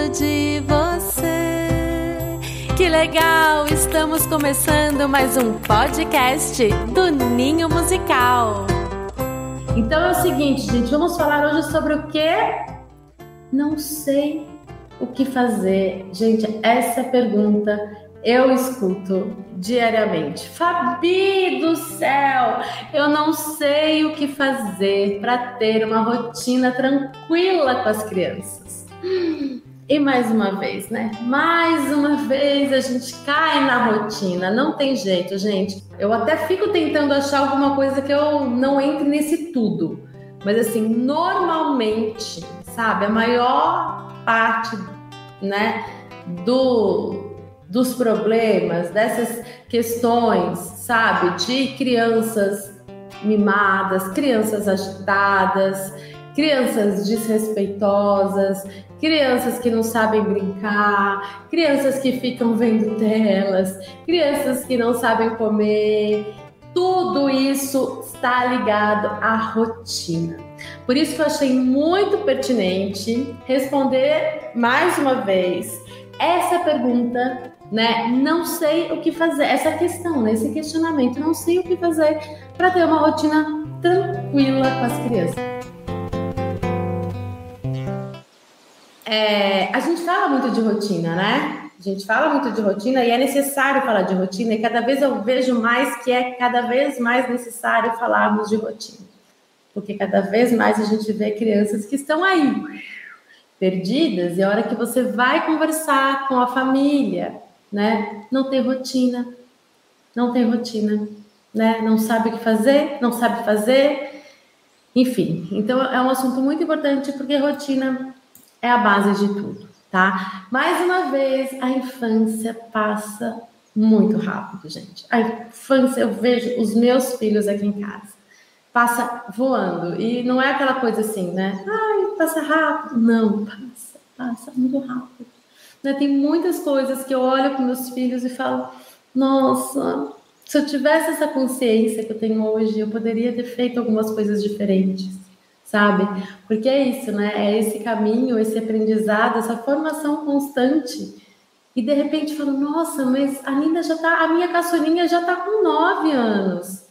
gosto de você. Que legal! Estamos começando mais um podcast do Ninho Musical. Então é o seguinte, gente, vamos falar hoje sobre o que? Não sei o que fazer. Gente, essa pergunta eu escuto diariamente. Fabi do céu, eu não sei o que fazer para ter uma rotina tranquila com as crianças. E mais uma vez, né? Mais uma vez a gente cai na rotina, não tem jeito, gente. Eu até fico tentando achar alguma coisa que eu não entre nesse tudo. Mas assim, normalmente, sabe, a maior parte, né, do dos problemas, dessas questões, sabe, de crianças mimadas, crianças agitadas, crianças desrespeitosas, crianças que não sabem brincar, crianças que ficam vendo telas, crianças que não sabem comer. Tudo isso está ligado à rotina. Por isso que eu achei muito pertinente responder mais uma vez essa pergunta, né? Não sei o que fazer, essa questão, né? esse questionamento, não sei o que fazer para ter uma rotina tranquila com as crianças. É, a gente fala muito de rotina, né? A gente fala muito de rotina e é necessário falar de rotina, e cada vez eu vejo mais que é cada vez mais necessário falarmos de rotina. Porque cada vez mais a gente vê crianças que estão aí, perdidas, e a hora que você vai conversar com a família, né? Não tem rotina, não tem rotina, né? Não sabe o que fazer, não sabe fazer, enfim. Então é um assunto muito importante porque rotina é a base de tudo, tá? Mais uma vez, a infância passa muito rápido, gente. A infância, eu vejo os meus filhos aqui em casa, passa voando. E não é aquela coisa assim, né? Ai, passa rápido. Não, passa, passa muito rápido. Né? Tem muitas coisas que eu olho com meus filhos e falo, nossa, se eu tivesse essa consciência que eu tenho hoje, eu poderia ter feito algumas coisas diferentes sabe? Porque é isso, né? É esse caminho, esse aprendizado, essa formação constante. E de repente falo, nossa, mas a Linda já tá, a minha caçulinha já tá com nove anos,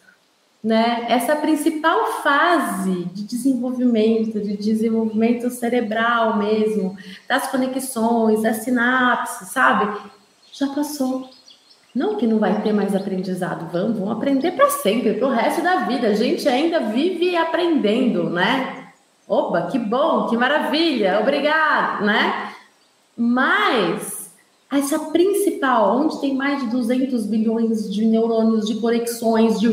né? Essa principal fase de desenvolvimento, de desenvolvimento cerebral mesmo, das conexões, das sinapses, sabe? Já passou. Não que não vai ter mais aprendizado, vamos, vamos aprender para sempre, para o resto da vida. A gente ainda vive aprendendo, né? Opa, que bom, que maravilha, obrigado, né? Mas essa principal, onde tem mais de 200 bilhões de neurônios, de conexões, de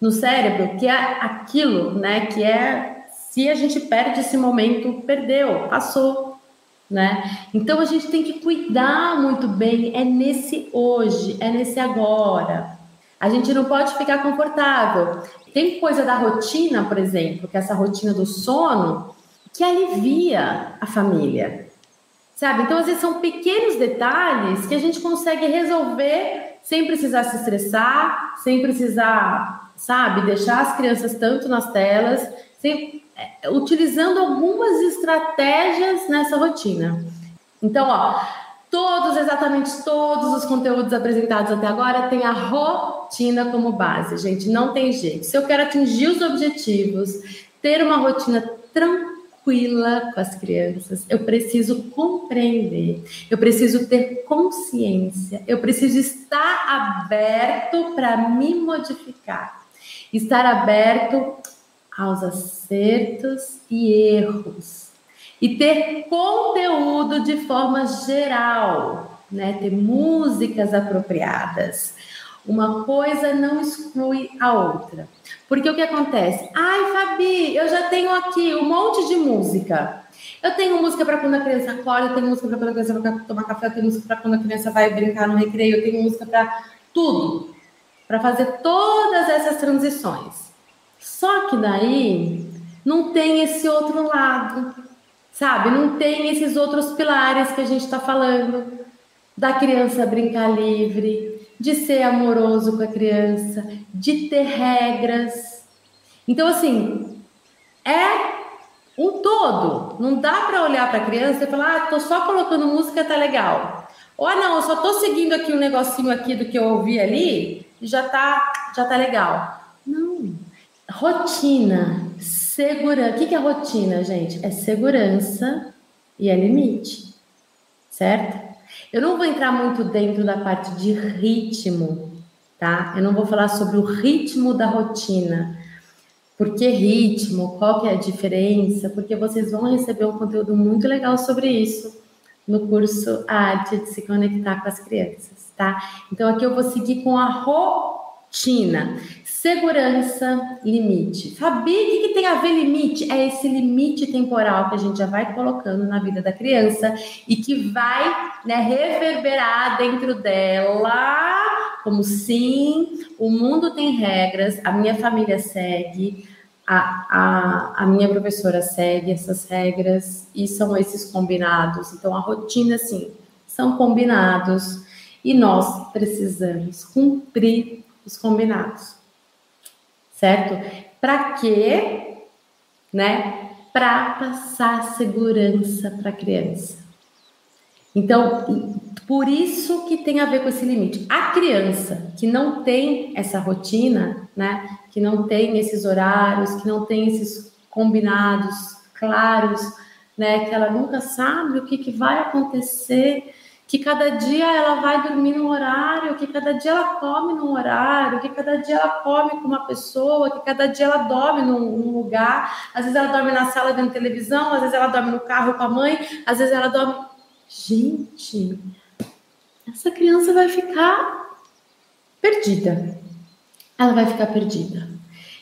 no cérebro, que é aquilo, né? Que é se a gente perde esse momento, perdeu, passou, né? Então a gente tem que cuidar muito bem, é nesse hoje, é nesse agora. A gente não pode ficar confortável. Tem coisa da rotina, por exemplo, que é essa rotina do sono, que alivia a família. Sabe? Então, às vezes, são pequenos detalhes que a gente consegue resolver sem precisar se estressar, sem precisar, sabe, deixar as crianças tanto nas telas, sem, utilizando algumas estratégias nessa rotina. Então, ó, todos, exatamente todos os conteúdos apresentados até agora têm a rotina como base, gente. Não tem jeito. Se eu quero atingir os objetivos, ter uma rotina tranquila com as crianças, eu preciso compreender, eu preciso ter consciência, eu preciso estar aberto para me modificar, estar aberto aos acertos e erros e ter conteúdo de forma geral, né? Ter músicas apropriadas. Uma coisa não exclui a outra. Porque o que acontece? Ai, Fabi, eu já tenho aqui um monte de música. Eu tenho música para quando a criança acorda, eu tenho música para quando a criança vai tomar café, eu tenho música para quando a criança vai brincar no recreio, eu tenho música para tudo. Para fazer todas essas transições. Só que daí não tem esse outro lado, sabe? Não tem esses outros pilares que a gente está falando da criança brincar livre, de ser amoroso com a criança, de ter regras. Então, assim, é um todo. Não dá para olhar para a criança e falar, ah, tô só colocando música, tá legal. Ou ah, não, eu só tô seguindo aqui um negocinho aqui do que eu ouvi ali e já tá, já tá legal. Rotina, segurança. O que é rotina, gente? É segurança e é limite, certo? Eu não vou entrar muito dentro da parte de ritmo, tá? Eu não vou falar sobre o ritmo da rotina. Por que ritmo? Qual que é a diferença? Porque vocês vão receber um conteúdo muito legal sobre isso no curso A Arte de se conectar com as crianças, tá? Então aqui eu vou seguir com a rotina. Segurança, limite. Fabi, o que, que, tem a ver limite? É esse limite temporal que a gente já vai colocando na vida da criança e que vai né, reverberar dentro dela, como sim, o mundo tem regras, a minha família segue, a, a, a minha professora segue essas regras e são esses combinados. Então, a rotina, sim, são combinados e nós precisamos cumprir os combinados, certo? Para quê? Né? Para passar segurança para a criança. Então, por isso que tem a ver com esse limite. A criança que não tem essa rotina, né, que não tem esses horários, que não tem esses combinados claros, né, que ela nunca sabe o que, que vai acontecer, que cada dia ela vai dormir num horário, que cada dia ela come num horário, que cada dia ela come com uma pessoa, que cada dia ela dorme num, num lugar, às vezes ela dorme na sala vendo televisão, às vezes ela dorme no carro com a mãe, às vezes ela dorme. Gente, essa criança vai ficar perdida. Ela vai ficar perdida.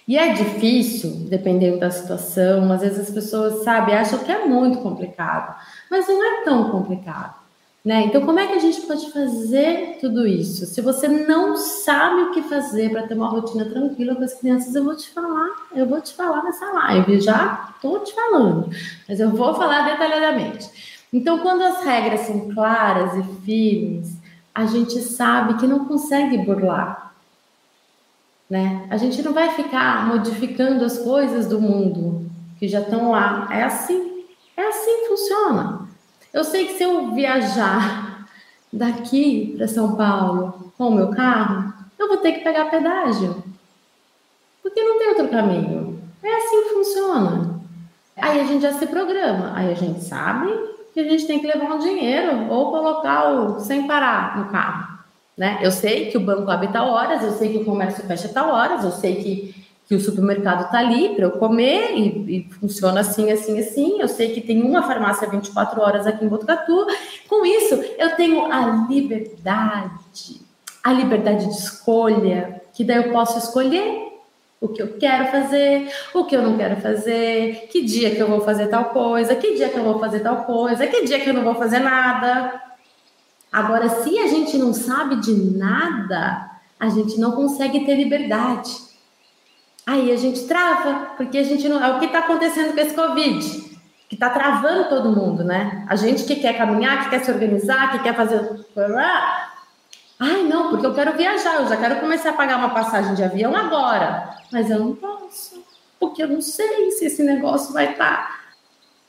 E é difícil, dependendo da situação, às vezes as pessoas, sabe, acham que é muito complicado, mas não é tão complicado. Né? Então, como é que a gente pode fazer tudo isso? Se você não sabe o que fazer para ter uma rotina tranquila com as crianças, eu vou te falar, eu vou te falar nessa live, já estou te falando, mas eu vou falar detalhadamente. Então, quando as regras são claras e firmes, a gente sabe que não consegue burlar. Né? A gente não vai ficar modificando as coisas do mundo que já estão lá. É assim, é assim que funciona. Eu sei que se eu viajar daqui para São Paulo com o meu carro, eu vou ter que pegar pedágio. Porque não tem outro caminho. É assim que funciona. Aí a gente já se programa, aí a gente sabe que a gente tem que levar um dinheiro ou colocar o sem parar no carro. Né? Eu sei que o banco abre tal horas, eu sei que o comércio fecha tal horas, eu sei que, que o supermercado está ali para eu comer e, e, funciona assim, assim, assim. Eu sei que tem uma farmácia 24 horas aqui em Botucatu. Com isso, eu tenho a liberdade, a liberdade de escolha, que daí eu posso escolher o que eu quero fazer, o que eu não quero fazer, que dia que eu vou fazer tal coisa, que dia que eu vou fazer tal coisa, que dia que eu não vou fazer nada. Agora, se a gente não sabe de nada, a gente não consegue ter liberdade. Aí a gente trava, porque a gente não. É o que está acontecendo com esse Covid, que está travando todo mundo, né? A gente que quer caminhar, que quer se organizar, que quer fazer. Ai, não, porque eu quero viajar, eu já quero começar a pagar uma passagem de avião agora. Mas eu não posso, porque eu não sei se esse negócio vai estar. Tá.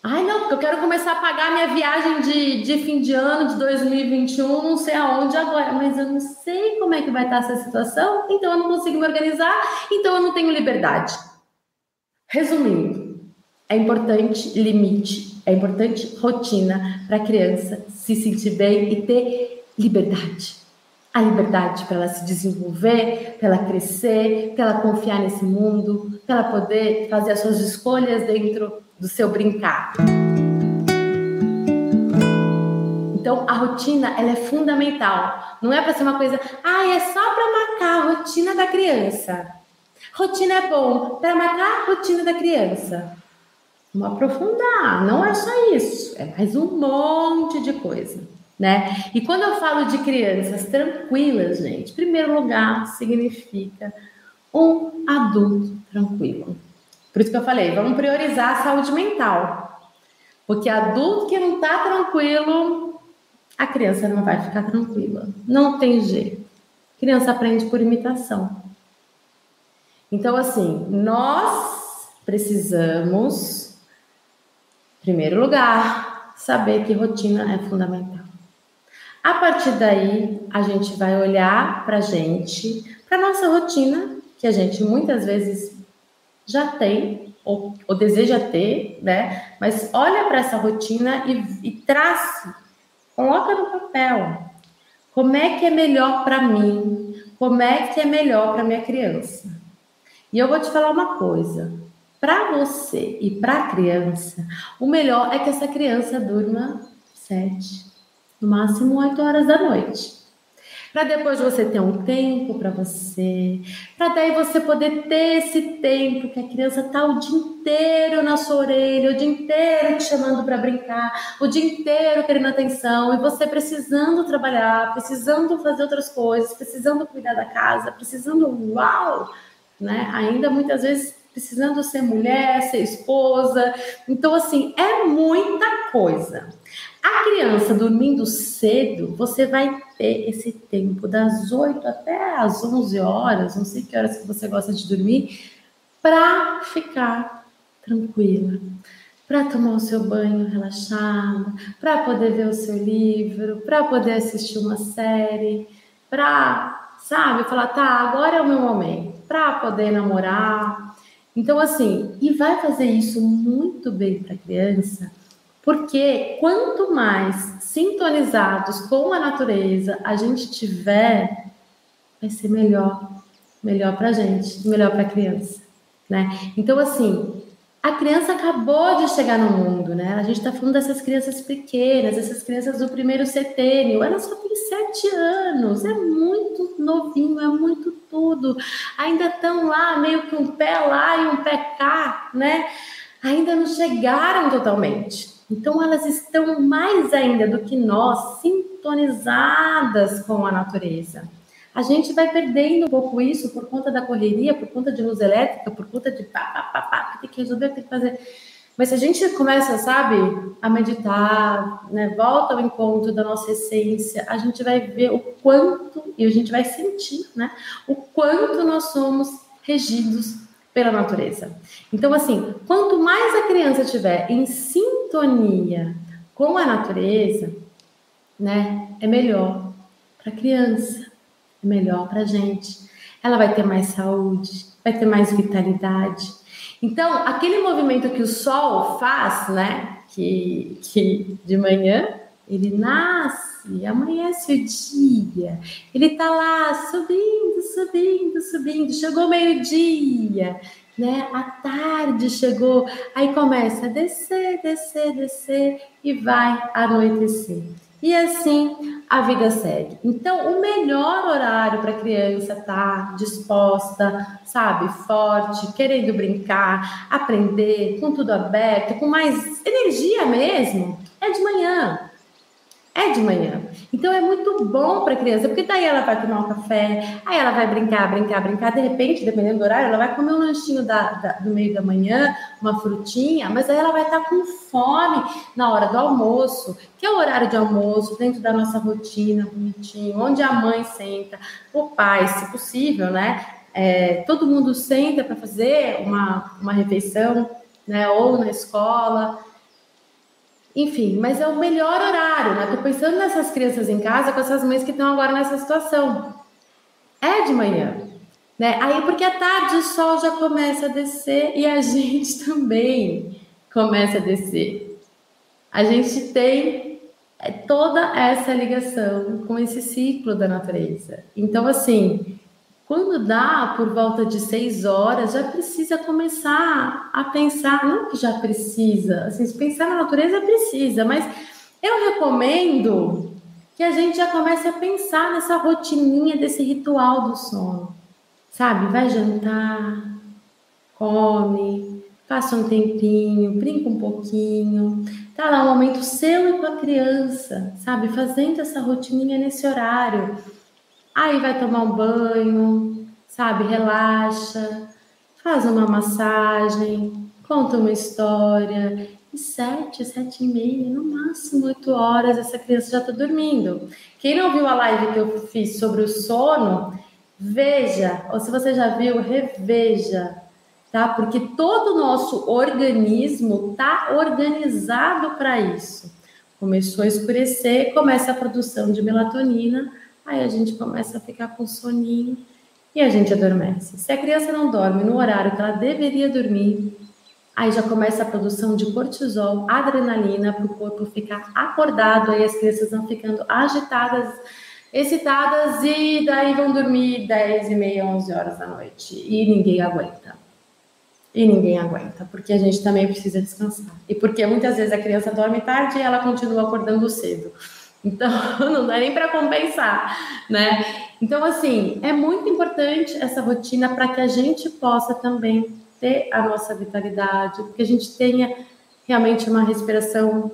Ai, não, porque eu quero começar a pagar minha viagem de, de fim de ano de 2021, não sei aonde agora, mas eu não sei como é que vai estar essa situação, então eu não consigo me organizar, então eu não tenho liberdade. Resumindo, é importante limite, é importante rotina para a criança se sentir bem e ter liberdade a liberdade para ela se desenvolver, para ela crescer, para ela confiar nesse mundo, para ela poder fazer as suas escolhas dentro do seu brincar. Então, a rotina ela é fundamental. Não é para ser uma coisa, ah, é só para marcar a rotina da criança. Rotina é bom para marcar a rotina da criança. Vamos aprofundar, não é só isso, é mais um monte de coisa né? E quando eu falo de crianças tranquilas, gente, em primeiro lugar significa um adulto tranquilo. Por isso que eu falei, vamos priorizar a saúde mental. Porque adulto que não tá tranquilo, a criança não vai ficar tranquila. Não tem jeito. A criança aprende por imitação. Então, assim, nós precisamos Primeiro lugar, saber que rotina é fundamental. A partir daí, a gente vai olhar para a gente, para nossa rotina, que a gente muitas vezes já tem ou, ou deseja ter, né? Mas olha para essa rotina e, e trace, coloca no papel. Como é que é melhor para mim? Como é que é melhor para minha criança? E eu vou te falar uma coisa: para você e para a criança, o melhor é que essa criança durma sete, no máximo oito horas da noite para depois você ter um tempo para você, para daí você poder ter esse tempo que a criança tá o dia inteiro na sua orelha, o dia inteiro te chamando para brincar, o dia inteiro querendo atenção e você precisando trabalhar, precisando fazer outras coisas, precisando cuidar da casa, precisando uau, né? Ainda muitas vezes precisando ser mulher, ser esposa. Então assim, é muita coisa. A criança dormindo cedo, você vai ter esse tempo das 8 até as 11 horas, não sei que horas que você gosta de dormir, para ficar tranquila, para tomar o seu banho relaxado, para poder ver o seu livro, para poder assistir uma série, para, sabe, falar, tá, agora é o meu momento, para poder namorar. Então, assim, e vai fazer isso muito bem para a criança porque quanto mais sintonizados com a natureza a gente tiver, vai ser melhor, melhor para a gente, melhor para a criança, né? Então, assim, a criança acabou de chegar no mundo, né? A gente está falando dessas crianças pequenas, essas crianças do primeiro setênio, elas só têm sete anos, é muito novinho, é muito tudo. Ainda estão lá, meio que um pé lá e um pé cá, né? Ainda não chegaram totalmente. Então, elas estão mais ainda do que nós sintonizadas com a natureza. A gente vai perdendo um pouco isso por conta da correria, por conta de luz elétrica, por conta de pá, pá, pá, pá, tem que resolver, tem que fazer. Mas se a gente começa, sabe, a meditar, né, volta ao encontro da nossa essência, a gente vai ver o quanto, e a gente vai sentir, né, o quanto nós somos regidos pela natureza. Então, assim, quanto mais a criança estiver em sintonia com a natureza, né, é melhor para a criança, é melhor para a gente. Ela vai ter mais saúde, vai ter mais vitalidade. Então, aquele movimento que o sol faz, né, que, que de manhã ele nasce, amanhece o dia, ele tá lá subindo, subindo, subindo, chegou meio-dia, né? A tarde chegou, aí começa a descer, descer, descer e vai anoitecer. E assim a vida segue. Então, o melhor horário para a criança estar tá disposta, sabe, forte, querendo brincar, aprender, com tudo aberto, com mais energia mesmo, é de manhã. É de manhã. Então é muito bom para a criança, porque daí ela vai tomar um café, aí ela vai brincar, brincar, brincar. De repente, dependendo do horário, ela vai comer um lanchinho da, da, do meio da manhã, uma frutinha, mas aí ela vai estar tá com fome na hora do almoço, que é o horário de almoço, dentro da nossa rotina, bonitinho, onde a mãe senta, o pai, se possível, né? É, todo mundo senta para fazer uma, uma refeição, né? Ou na escola enfim, mas é o melhor horário, né? Tô pensando nessas crianças em casa com essas mães que estão agora nessa situação. É de manhã, né? Aí porque à tarde o sol já começa a descer e a gente também começa a descer. A gente tem é, toda essa ligação com esse ciclo da natureza. Então, assim, quando dá por volta de seis horas, já precisa começar a pensar, não que já precisa, assim, se pensar na natureza precisa, mas eu recomendo que a gente já comece a pensar nessa rotininha desse ritual do sono. Sabe? Vai jantar, come, passa um tempinho, brinca um pouquinho, tá lá um momento seu e com a criança, sabe? Fazendo essa rotininha nesse horário Aí vai tomar um banho, sabe? Relaxa, faz uma massagem, conta uma história. E sete, sete e meia, no máximo oito horas, essa criança já está dormindo. Quem não viu a live que eu fiz sobre o sono, veja, ou se você já viu, reveja. tá? Porque todo o nosso organismo está organizado para isso. Começou a escurecer, começa a produção de melatonina, aí a gente começa a ficar com soninho e a gente adormece. Se a criança não dorme no horário que ela deveria dormir, aí já começa a produção de cortisol, adrenalina para o corpo ficar acordado, aí as crianças vão ficando agitadas, excitadas e daí vão dormir 10 e meia, 11 horas da noite e ninguém aguenta. E ninguém aguenta, porque a gente também precisa descansar. E porque muitas vezes a criança dorme tarde e ela continua acordando cedo. Então, não dá nem para compensar, né? Então, assim, é muito importante essa rotina para que a gente possa também ter a nossa vitalidade, que a gente tenha realmente uma respiração,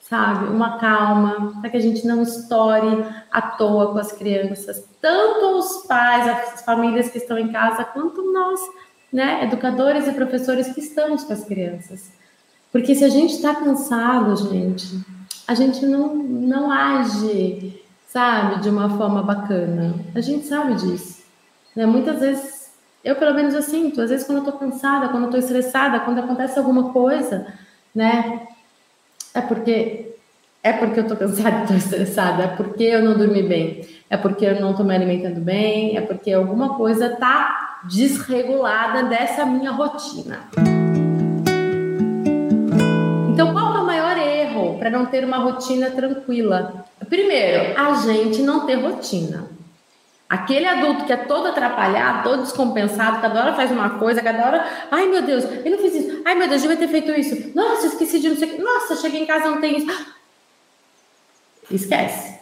sabe, uma calma, para que a gente não estoure à toa com as crianças, tanto os pais, as famílias que estão em casa, quanto nós, né, educadores e professores que estamos com as crianças. Porque se a gente está cansado, gente, a gente não, não age, sabe, de uma forma bacana. A gente sabe disso. Né? Muitas vezes, eu pelo menos eu sinto, às vezes quando eu tô cansada, quando eu tô estressada, quando acontece alguma coisa, né? É porque é porque eu tô cansada e tô estressada, é porque eu não dormi bem, é porque eu não tô me alimentando bem, é porque alguma coisa tá desregulada dessa minha rotina. Então, qual para não ter uma rotina tranquila? Primeiro, a gente não ter rotina. Aquele adulto que é todo atrapalhado, todo descompensado, cada hora faz uma coisa, cada hora, ai meu Deus, eu não fiz isso, ai meu Deus, eu devia ter feito isso, nossa, esqueci de não sei o que, nossa, cheguei em casa não tem isso. Esquece.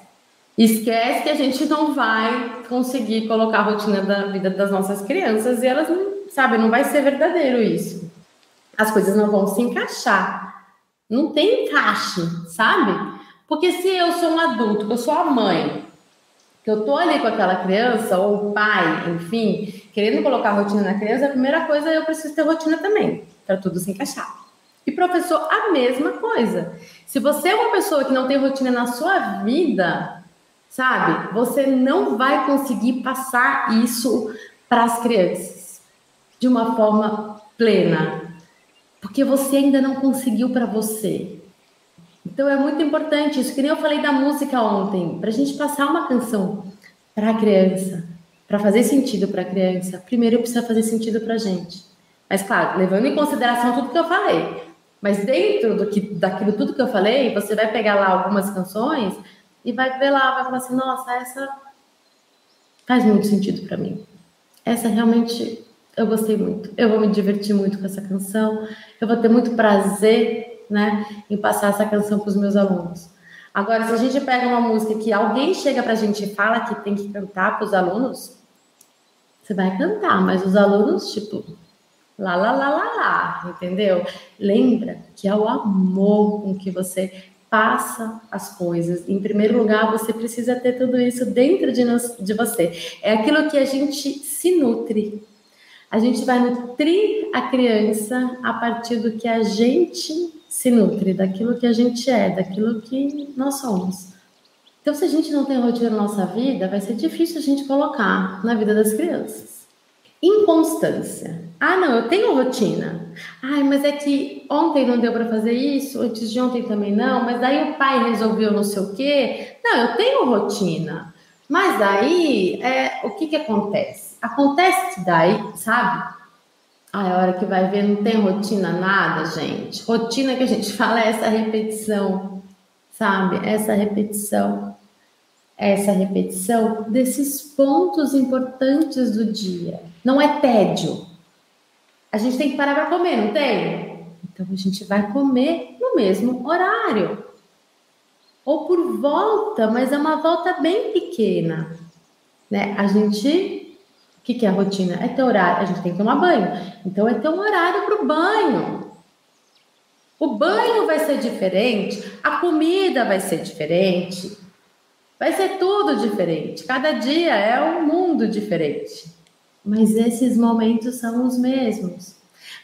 Esquece que a gente não vai conseguir colocar a rotina da vida das nossas crianças e elas sabe, não vai ser verdadeiro isso. As coisas não vão se encaixar. Não tem encaixe, sabe? Porque se eu sou um adulto, que eu sou a mãe, que eu tô ali com aquela criança, ou o pai, enfim, querendo colocar rotina na criança, a primeira coisa eu preciso ter rotina também, para tudo se encaixar. E professor, a mesma coisa. Se você é uma pessoa que não tem rotina na sua vida, sabe, você não vai conseguir passar isso para as crianças de uma forma plena, porque você ainda não conseguiu para você. Então é muito importante isso, que nem eu falei da música ontem, para a gente passar uma canção para a criança, para fazer sentido para a criança, primeiro precisa fazer sentido para a gente. Mas claro, levando em consideração tudo que eu falei. Mas dentro do que, daquilo tudo que eu falei, você vai pegar lá algumas canções e vai ver lá, vai falar assim, nossa, essa faz muito sentido para mim. Essa realmente eu gostei muito. Eu vou me divertir muito com essa canção. Eu vou ter muito prazer, né, em passar essa canção para os meus alunos. Agora, se a gente pega uma música que alguém chega para a gente e fala que tem que cantar para os alunos, você vai cantar, mas os alunos, tipo, lá, lá, lá, lá, lá, entendeu? Lembra que é o amor com que você passa as coisas. Em primeiro lugar, você precisa ter tudo isso dentro de, de você. É aquilo que a gente se nutre, a gente vai nutrir a criança a partir do que a gente se nutre, daquilo que a gente é, daquilo que nós somos. Então, se a gente não tem rotina na nossa vida, vai ser difícil a gente colocar na vida das crianças. Inconstância. Ah, não, eu tenho rotina. Ai, mas é que ontem não deu para fazer isso, antes de ontem também não, mas daí o pai resolveu não sei o quê. Não, eu tenho rotina. Mas daí, é, o que que acontece? Acontece daí, sabe? a hora que vai ver, não tem rotina nada, gente. Rotina que a gente fala é essa repetição, sabe? Essa repetição. Essa repetição desses pontos importantes do dia. Não é tédio. A gente tem que parar para comer, não tem? Então a gente vai comer no mesmo horário. Ou por volta, mas é uma volta bem pequena. Né? A gente o que, que é a rotina? É ter horário. A gente tem que tomar banho. Então, é ter um horário para o banho. O banho vai ser diferente, a comida vai ser diferente, vai ser tudo diferente. Cada dia é um mundo diferente. Mas esses momentos são os mesmos.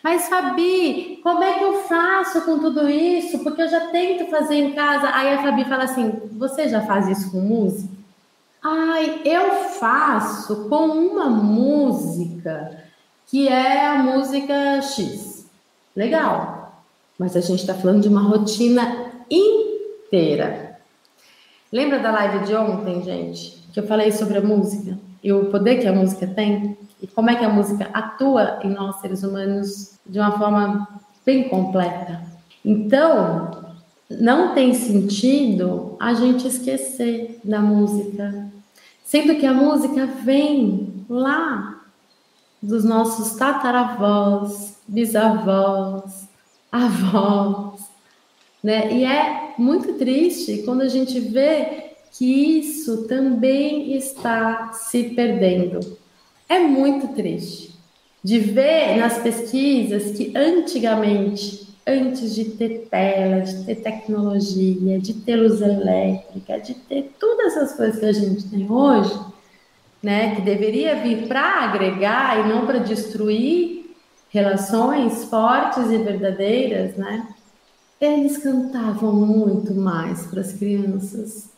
Mas Fabi, como é que eu faço com tudo isso? Porque eu já tento fazer em casa. Aí a Fabi fala assim: Você já faz isso com música? Ai, eu faço com uma música que é a música X. Legal. Mas a gente está falando de uma rotina inteira. Lembra da live de ontem, gente? Que eu falei sobre a música e o poder que a música tem? E como é que a música atua em nós, seres humanos, de uma forma bem completa. Então, não tem sentido a gente esquecer da música, sendo que a música vem lá dos nossos tataravós, bisavós, avós, né? E é muito triste quando a gente vê que isso também está se perdendo. É muito triste de ver nas pesquisas que antigamente, antes de ter tela, de ter tecnologia, de ter luz elétrica, de ter todas essas coisas que a gente tem hoje, né, que deveria vir para agregar e não para destruir relações fortes e verdadeiras, né? Eles cantavam muito mais para as crianças.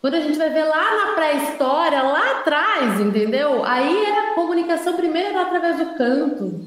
Quando a gente vai ver lá na pré-história, lá atrás, entendeu? Aí era a comunicação primeiro através do canto,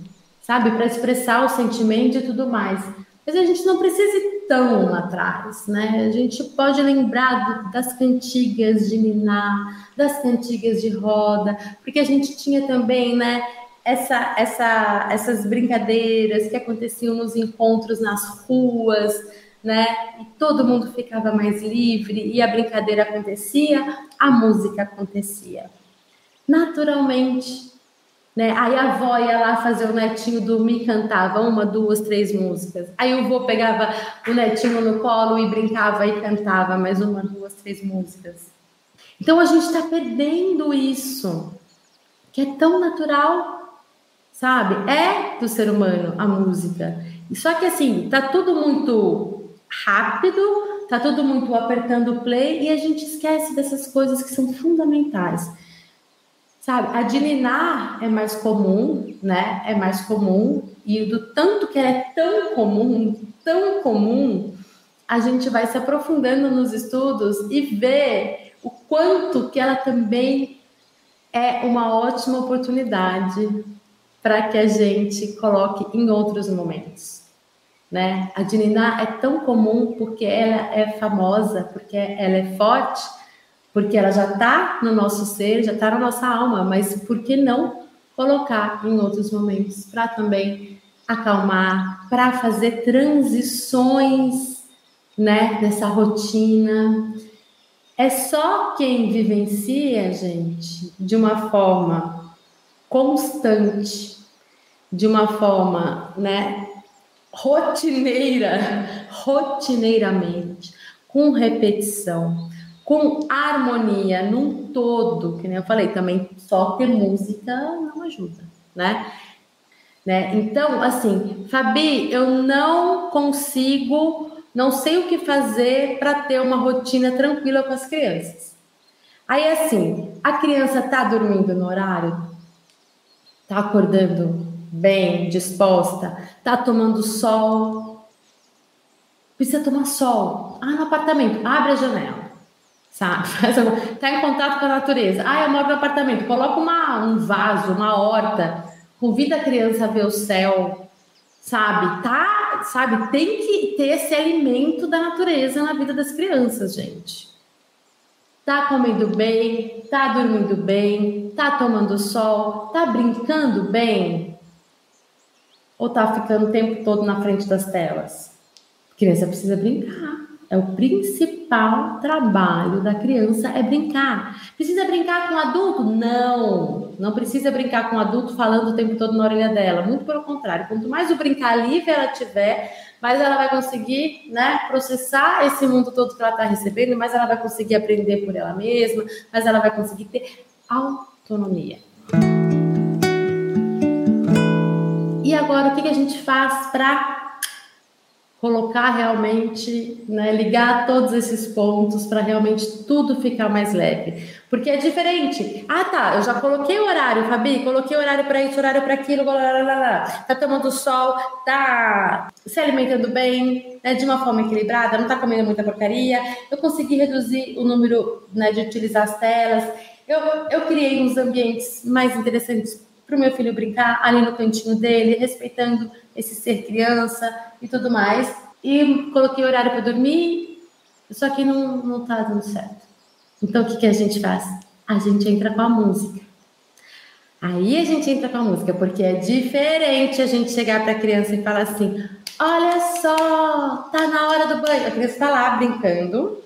sabe? Para expressar o sentimento e tudo mais. Mas a gente não precisa ir tão lá atrás, né? A gente pode lembrar das cantigas de Miná, das cantigas de roda, porque a gente tinha também, né? Essa, essa, essas brincadeiras que aconteciam nos encontros nas ruas, né? E todo mundo ficava mais livre e a brincadeira acontecia, a música acontecia. Naturalmente, né? Aí a avó ia lá fazer o netinho dormir cantava uma, duas, três músicas. Aí o vô pegava o netinho no colo e brincava e cantava mais uma, duas, três músicas. Então a gente está perdendo isso, que é tão natural, sabe? É do ser humano a música. Só que assim, tá tudo muito rápido, tá todo mundo apertando play e a gente esquece dessas coisas que são fundamentais. Sabe, a de ninar é mais comum, né? É mais comum e do tanto que é tão comum, tão comum, a gente vai se aprofundando nos estudos e ver o quanto que ela também é uma ótima oportunidade para que a gente coloque em outros momentos né? A Dininá é tão comum porque ela é famosa, porque ela é forte, porque ela já está no nosso ser, já está na nossa alma, mas por que não colocar em outros momentos para também acalmar, para fazer transições, né, dessa rotina. É só quem vivencia, gente, de uma forma constante, de uma forma, né, rotineira, rotineiramente, com repetição, com harmonia num todo, que nem eu falei, também só ter música não ajuda, né? né? Então, assim, Fabi, eu não consigo, não sei o que fazer para ter uma rotina tranquila com as crianças. Aí, assim, a criança tá dormindo no horário? Tá acordando bem, disposta, tá tomando sol. Precisa tomar sol. Ah, no apartamento, abre a janela. Sabe? Tá em contato com a natureza. Ah, eu moro no apartamento. Coloca uma, um vaso, uma horta. Convida a criança a ver o céu. Sabe? Tá, sabe? Tem que ter esse alimento da natureza na vida das crianças, gente. Tá comendo bem, tá dormindo bem, tá tomando sol, tá brincando bem, ou tá ficando o tempo todo na frente das telas? A criança precisa brincar. É o principal trabalho da criança é brincar. Precisa brincar com o adulto? Não, não precisa brincar com o adulto falando o tempo todo na orelha dela. Muito pelo contrário. Quanto mais o brincar livre ela tiver, mais ela vai conseguir, né, processar esse mundo todo que ela está recebendo, mais ela vai conseguir aprender por ela mesma, mais ela vai conseguir ter autonomia. E agora, o que a gente faz para colocar realmente, né, ligar todos esses pontos para realmente tudo ficar mais leve? Porque é diferente. Ah, tá, eu já coloquei o horário, Fabi, coloquei horário para isso, horário para aquilo, blá, blá, blá, blá. tá tomando sol, tá se alimentando bem, né, de uma forma equilibrada, não tá comendo muita porcaria. Eu consegui reduzir o número né, de utilizar as telas. Eu, eu criei uns ambientes mais interessantes para o meu filho brincar ali no cantinho dele, respeitando esse ser criança e tudo mais. E coloquei horário para dormir, só que não, não tá dando certo. Então, o que, que a gente faz? A gente entra com a música. Aí a gente entra com a música, porque é diferente a gente chegar para a criança e falar assim: olha só, tá na hora do banho. A criança está lá brincando,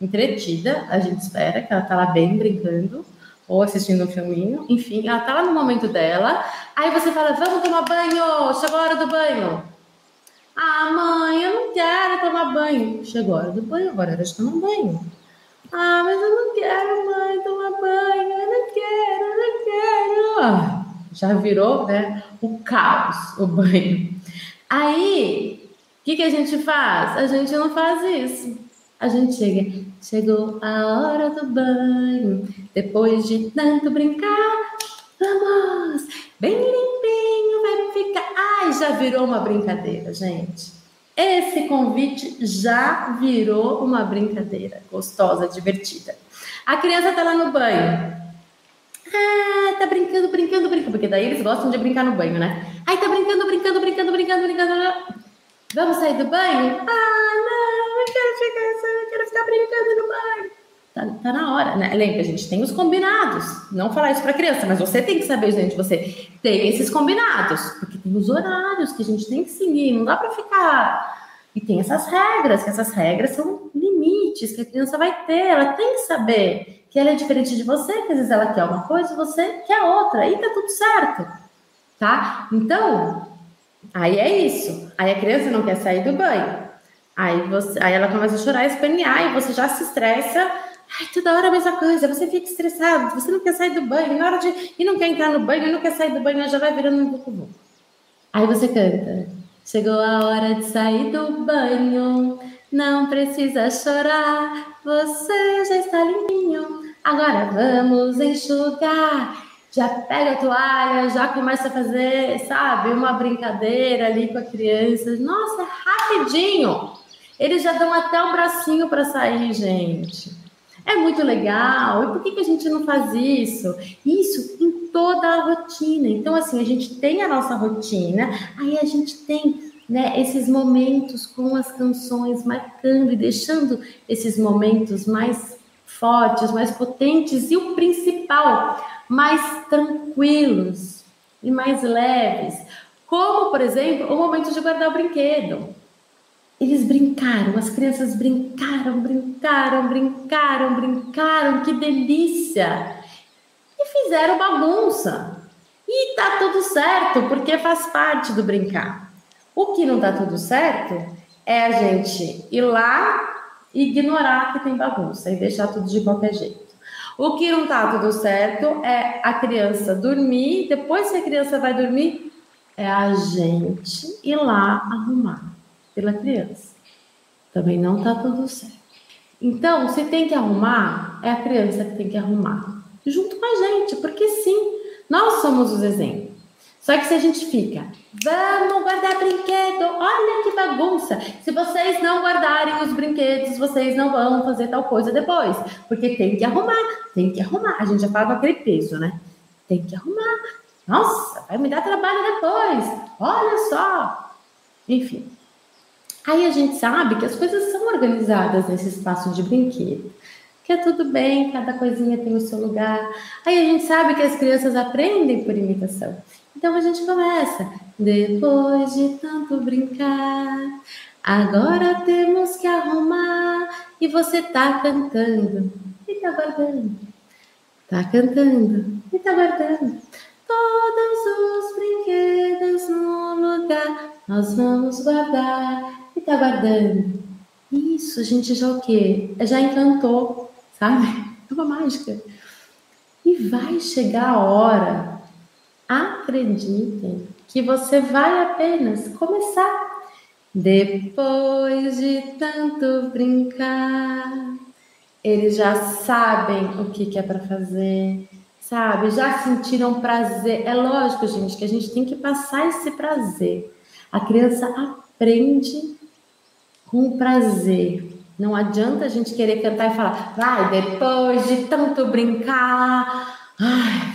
entretida, a gente espera que ela tá lá bem brincando ou assistindo um filminho, enfim, ela tá lá no momento dela. Aí você fala: "Vamos tomar banho, chegou a hora do banho". Ah, mãe, eu não quero tomar banho. Chegou a hora do banho, agora é hora de tomar banho. Ah, mas eu não quero, mãe, tomar banho. Eu não quero, eu não quero. Já virou, né? O caos, o banho. Aí, o que, que a gente faz? A gente não faz isso. A gente chega, chegou a hora do banho. Depois de tanto brincar, vamos! Bem limpinho, vai ficar. Ai, já virou uma brincadeira, gente. Esse convite já virou uma brincadeira gostosa, divertida. A criança tá lá no banho. Ah, tá brincando, brincando, brincando. Porque daí eles gostam de brincar no banho, né? Aí tá brincando, brincando, brincando, brincando, brincando. Vamos sair do banho? Ah, não, eu quero ficar, brincando no banho. Tá, tá, na hora, né? Lembra, a gente tem os combinados. Não falar isso para criança, mas você tem que saber, gente, você tem esses combinados, porque tem os horários que a gente tem que seguir, não dá para ficar. E tem essas regras, que essas regras são limites que a criança vai ter, ela tem que saber que ela é diferente de você, que às vezes ela quer uma coisa e você quer outra, aí tá tudo certo, tá? Então, aí é isso. Aí a criança não quer sair do banho. Aí, você, aí ela começa a chorar, espernear, e você já se estressa Ai, toda hora a mesma coisa, você fica estressado, você não quer sair do banho, na hora de. e não quer entrar no banho, e não quer sair do banho, já vai virando um pouco Aí você canta. Chegou a hora de sair do banho, não precisa chorar, você já está limpinho. Agora vamos enxugar. Já pega a toalha, já começa a fazer, sabe, uma brincadeira ali com a criança. Nossa, rapidinho. Eles já dão até um bracinho para sair, gente. É muito legal. E por que, que a gente não faz isso? Isso em toda a rotina. Então, assim, a gente tem a nossa rotina, aí a gente tem né, esses momentos com as canções marcando e deixando esses momentos mais fortes, mais potentes e o principal, mais tranquilos e mais leves. Como, por exemplo, o momento de guardar o brinquedo. Eles brincaram, as crianças brincaram, brincaram, brincaram, brincaram, que delícia! E fizeram bagunça. E tá tudo certo, porque faz parte do brincar. O que não tá tudo certo é a gente ir lá e ignorar que tem bagunça e deixar tudo de qualquer jeito. O que não tá tudo certo é a criança dormir, depois que a criança vai dormir, é a gente ir lá arrumar pela criança. Também não está tudo certo. Então, se tem que arrumar, é a criança que tem que arrumar. Junto com a gente, porque sim, nós somos os exemplos. Só que se a gente fica, vamos guardar brinquedo, olha que bagunça. Se vocês não guardarem os brinquedos, vocês não vão fazer tal coisa depois. Porque tem que arrumar, tem que arrumar. A gente já com aquele peso, né? Tem que arrumar. Nossa, vai me dar trabalho depois. Olha só. Enfim, Aí a gente sabe que as coisas são organizadas nesse espaço de brinquedo. Que é tudo bem, cada coisinha tem o seu lugar. Aí a gente sabe que as crianças aprendem por imitação. Então a gente começa. Depois de tanto brincar, agora temos que arrumar. E você tá cantando e tá guardando. Tá cantando e tá guardando. Todos os brinquedos no lugar nós vamos guardar e tá guardando. Isso, a gente já o quê? Já encantou, sabe? É uma mágica. E vai chegar a hora, acreditem, que você vai apenas começar. Depois de tanto brincar, eles já sabem o que, que é para fazer, sabe? Já sentiram prazer. É lógico, gente, que a gente tem que passar esse prazer. A criança aprende com prazer. Não adianta a gente querer cantar e falar, vai, depois de tanto brincar. Ai,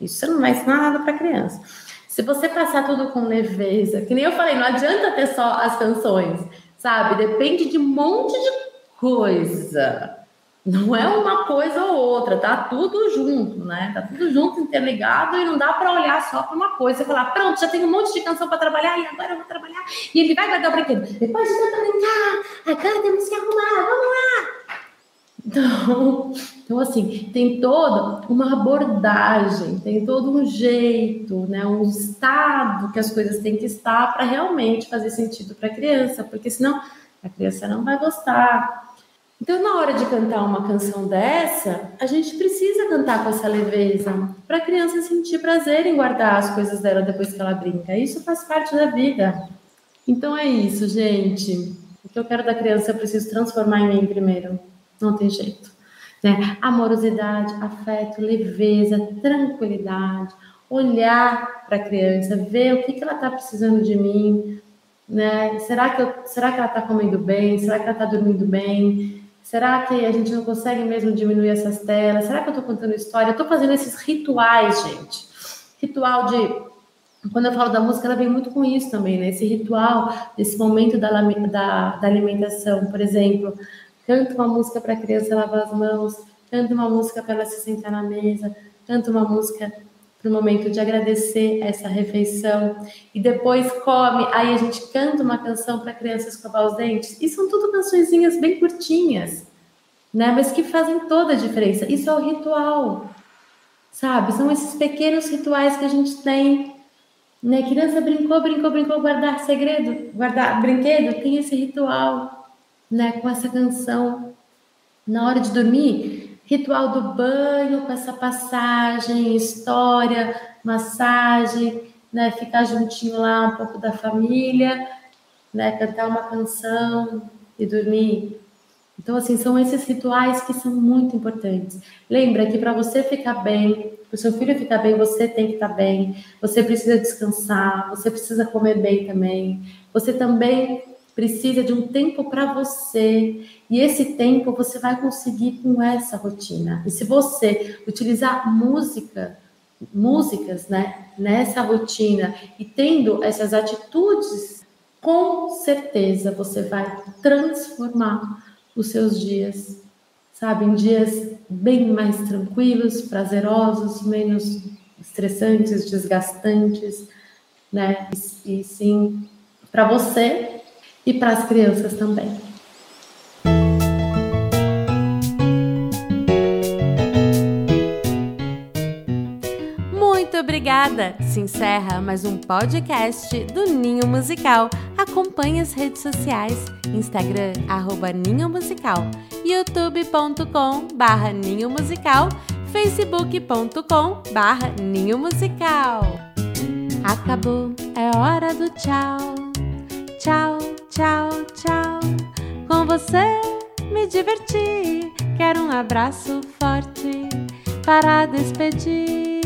Isso não vai ensinar nada para criança. Se você passar tudo com leveza, que nem eu falei, não adianta ter só as canções, sabe? Depende de um monte de coisa. Não é uma coisa ou outra, tá tudo junto, né? Tá tudo junto, interligado e não dá para olhar só para uma coisa e falar, pronto, já tenho um monte de canção para trabalhar e agora eu vou trabalhar e ele vai guardar o brinquedo. Depois de tanto brincar, agora temos que arrumar, vamos lá. Então, então, assim, tem toda uma abordagem, tem todo um jeito, né, um estado que as coisas têm que estar para realmente fazer sentido para a criança, porque senão a criança não vai gostar, então, na hora de cantar uma canção dessa, a gente precisa cantar com essa leveza, para a criança sentir prazer em guardar as coisas dela depois que ela brinca. Isso faz parte da vida. Então é isso, gente. O que eu quero da criança eu preciso transformar em mim primeiro. Não tem jeito. Né? Amorosidade, afeto, leveza, tranquilidade, olhar para a criança, ver o que, que ela está precisando de mim, né? Será que, eu, será que ela está comendo bem? Será que ela está dormindo bem? Será que a gente não consegue mesmo diminuir essas telas? Será que eu estou contando história? Eu estou fazendo esses rituais, gente. Ritual de. Quando eu falo da música, ela vem muito com isso também, né? Esse ritual, esse momento da, da, da alimentação. Por exemplo, canto uma música para a criança lavar as mãos, canto uma música para ela se sentar na mesa, canto uma música para o momento de agradecer essa refeição e depois come, aí a gente canta uma canção para criança escovar os dentes. E são tudo cançõezinhas bem curtinhas, né? Mas que fazem toda a diferença. Isso é o ritual, sabe? São esses pequenos rituais que a gente tem. Né? Criança brincou, brincou, brincou, guardar segredo, guardar brinquedo, tem esse ritual, né? Com essa canção. Na hora de dormir, ritual do banho com essa passagem, história, massagem, né, ficar juntinho lá um pouco da família, né, cantar uma canção e dormir. Então, assim, são esses rituais que são muito importantes. Lembra que para você ficar bem, para o seu filho ficar bem, você tem que estar tá bem, você precisa descansar, você precisa comer bem também, você também precisa de um tempo para você. E esse tempo você vai conseguir com essa rotina. E se você utilizar música, músicas, né, nessa rotina e tendo essas atitudes, com certeza você vai transformar os seus dias, sabe, em dias bem mais tranquilos, prazerosos, menos estressantes, desgastantes, né? E, e sim, para você e para as crianças também. Muito obrigada! Se encerra mais um podcast do Ninho Musical. Acompanhe as redes sociais, Instagram, arroba Ninho Musical, youtube.com barra Ninho Musical, facebook.com barra Ninho Musical. Acabou, é hora do tchau. Tchau, tchau, tchau. Com você me diverti. Quero um abraço forte para despedir.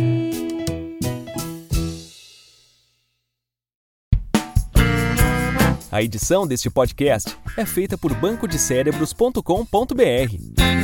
A edição deste podcast é feita por bancodecerebros.com.br